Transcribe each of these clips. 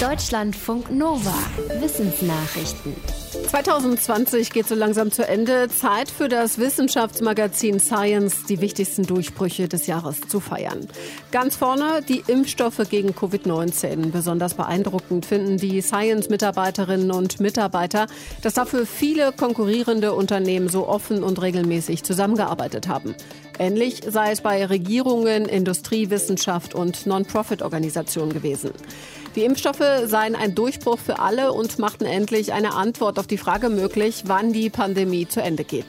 Deutschlandfunk Nova. Wissensnachrichten. 2020 geht so langsam zu Ende. Zeit für das Wissenschaftsmagazin Science, die wichtigsten Durchbrüche des Jahres zu feiern. Ganz vorne die Impfstoffe gegen Covid-19. Besonders beeindruckend finden die Science-Mitarbeiterinnen und Mitarbeiter, dass dafür viele konkurrierende Unternehmen so offen und regelmäßig zusammengearbeitet haben. Ähnlich sei es bei Regierungen, Industrie, Wissenschaft und Non-Profit-Organisationen gewesen. Die Impfstoffe seien ein Durchbruch für alle und machten endlich eine Antwort auf die Frage möglich, wann die Pandemie zu Ende geht.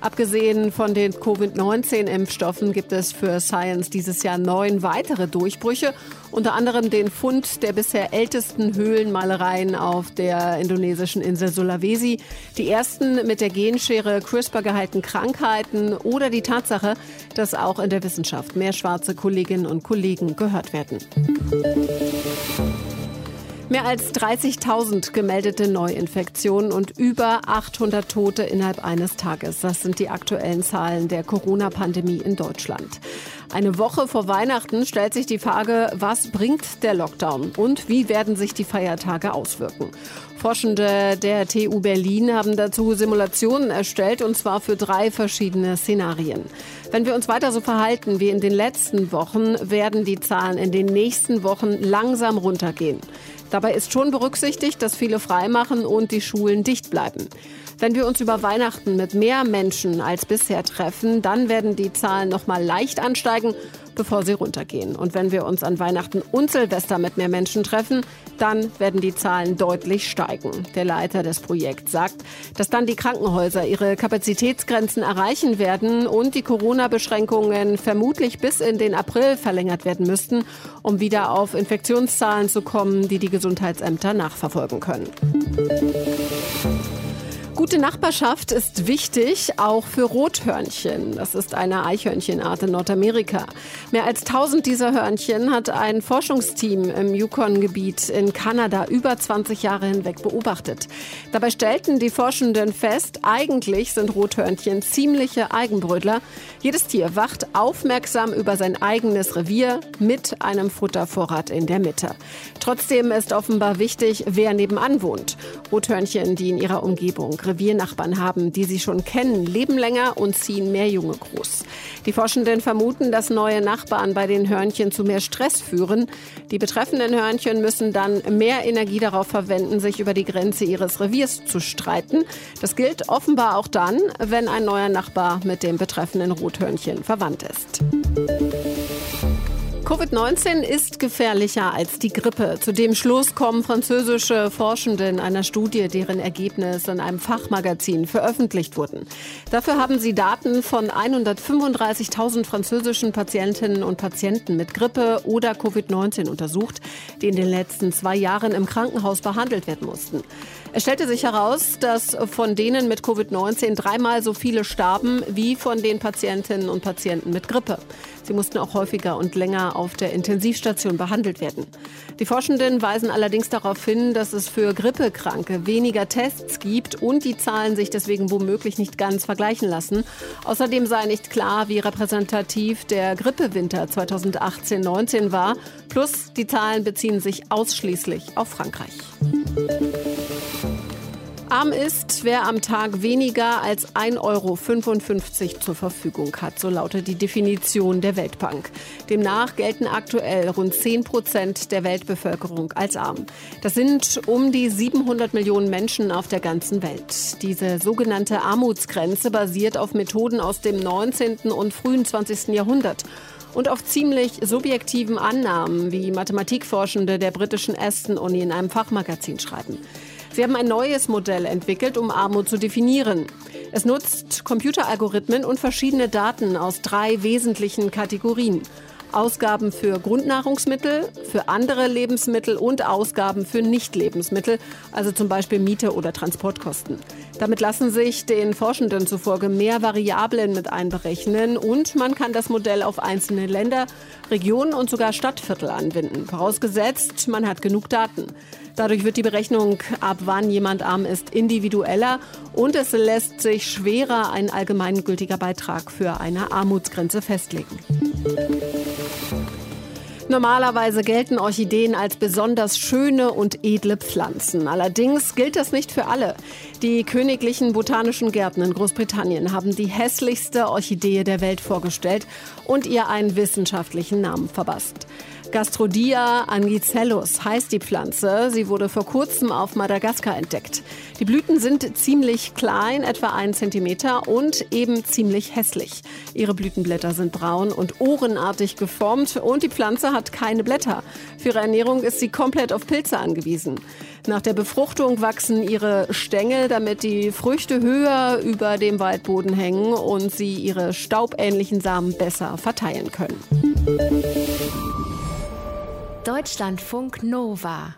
Abgesehen von den Covid-19-Impfstoffen gibt es für Science dieses Jahr neun weitere Durchbrüche, unter anderem den Fund der bisher ältesten Höhlenmalereien auf der indonesischen Insel Sulawesi, die ersten mit der Genschere CRISPR gehaltenen Krankheiten oder die Tatsache, dass auch in der Wissenschaft mehr schwarze Kolleginnen und Kollegen gehört werden. Mehr als 30.000 gemeldete Neuinfektionen und über 800 Tote innerhalb eines Tages. Das sind die aktuellen Zahlen der Corona-Pandemie in Deutschland. Eine Woche vor Weihnachten stellt sich die Frage, was bringt der Lockdown und wie werden sich die Feiertage auswirken? Forschende der TU Berlin haben dazu Simulationen erstellt, und zwar für drei verschiedene Szenarien. Wenn wir uns weiter so verhalten wie in den letzten Wochen, werden die Zahlen in den nächsten Wochen langsam runtergehen. Dabei ist schon berücksichtigt, dass viele freimachen und die Schulen dicht bleiben. Wenn wir uns über Weihnachten mit mehr Menschen als bisher treffen, dann werden die Zahlen noch mal leicht ansteigen, bevor sie runtergehen. Und wenn wir uns an Weihnachten und Silvester mit mehr Menschen treffen, dann werden die Zahlen deutlich steigen. Der Leiter des Projekts sagt, dass dann die Krankenhäuser ihre Kapazitätsgrenzen erreichen werden und die Corona-Beschränkungen vermutlich bis in den April verlängert werden müssten, um wieder auf Infektionszahlen zu kommen, die die Gesundheitsämter nachverfolgen können. Gute Nachbarschaft ist wichtig, auch für Rothörnchen. Das ist eine Eichhörnchenart in Nordamerika. Mehr als 1000 dieser Hörnchen hat ein Forschungsteam im Yukon-Gebiet in Kanada über 20 Jahre hinweg beobachtet. Dabei stellten die Forschenden fest, eigentlich sind Rothörnchen ziemliche Eigenbrötler. Jedes Tier wacht aufmerksam über sein eigenes Revier mit einem Futtervorrat in der Mitte. Trotzdem ist offenbar wichtig, wer nebenan wohnt. Rothörnchen, die in ihrer Umgebung Reviernachbarn haben, die sie schon kennen, leben länger und ziehen mehr Junge groß. Die Forschenden vermuten, dass neue Nachbarn bei den Hörnchen zu mehr Stress führen. Die betreffenden Hörnchen müssen dann mehr Energie darauf verwenden, sich über die Grenze ihres Reviers zu streiten. Das gilt offenbar auch dann, wenn ein neuer Nachbar mit dem betreffenden Rothörnchen verwandt ist. Covid-19 ist gefährlicher als die Grippe. Zu dem Schluss kommen französische Forschende in einer Studie, deren Ergebnisse in einem Fachmagazin veröffentlicht wurden. Dafür haben sie Daten von 135.000 französischen Patientinnen und Patienten mit Grippe oder Covid-19 untersucht, die in den letzten zwei Jahren im Krankenhaus behandelt werden mussten. Es stellte sich heraus, dass von denen mit Covid-19 dreimal so viele starben wie von den Patientinnen und Patienten mit Grippe. Sie mussten auch häufiger und länger auf der Intensivstation behandelt werden. Die Forschenden weisen allerdings darauf hin, dass es für Grippekranke weniger Tests gibt und die Zahlen sich deswegen womöglich nicht ganz vergleichen lassen. Außerdem sei nicht klar, wie repräsentativ der Grippewinter 2018-19 war. Plus die Zahlen beziehen sich ausschließlich auf Frankreich. Arm ist, wer am Tag weniger als 1,55 Euro zur Verfügung hat. So lautet die Definition der Weltbank. Demnach gelten aktuell rund 10 Prozent der Weltbevölkerung als arm. Das sind um die 700 Millionen Menschen auf der ganzen Welt. Diese sogenannte Armutsgrenze basiert auf Methoden aus dem 19. und frühen 20. Jahrhundert und auf ziemlich subjektiven Annahmen, wie Mathematikforschende der britischen Aston Uni in einem Fachmagazin schreiben. Sie haben ein neues Modell entwickelt, um Armut zu definieren. Es nutzt Computeralgorithmen und verschiedene Daten aus drei wesentlichen Kategorien. Ausgaben für Grundnahrungsmittel, für andere Lebensmittel und Ausgaben für Nicht-Lebensmittel, also zum Beispiel Miete oder Transportkosten. Damit lassen sich den Forschenden zufolge mehr Variablen mit einberechnen und man kann das Modell auf einzelne Länder, Regionen und sogar Stadtviertel anwenden, vorausgesetzt, man hat genug Daten. Dadurch wird die Berechnung, ab wann jemand arm ist, individueller und es lässt sich schwerer ein allgemeingültiger Beitrag für eine Armutsgrenze festlegen. Normalerweise gelten Orchideen als besonders schöne und edle Pflanzen. Allerdings gilt das nicht für alle. Die königlichen botanischen Gärten in Großbritannien haben die hässlichste Orchidee der Welt vorgestellt und ihr einen wissenschaftlichen Namen verbasst. Gastrodia angicellus heißt die Pflanze. Sie wurde vor kurzem auf Madagaskar entdeckt. Die Blüten sind ziemlich klein, etwa einen Zentimeter und eben ziemlich hässlich. Ihre Blütenblätter sind braun und ohrenartig geformt und die Pflanze hat keine Blätter. Für ihre Ernährung ist sie komplett auf Pilze angewiesen. Nach der Befruchtung wachsen ihre Stängel, damit die Früchte höher über dem Waldboden hängen und sie ihre staubähnlichen Samen besser verteilen können. Deutschlandfunk Nova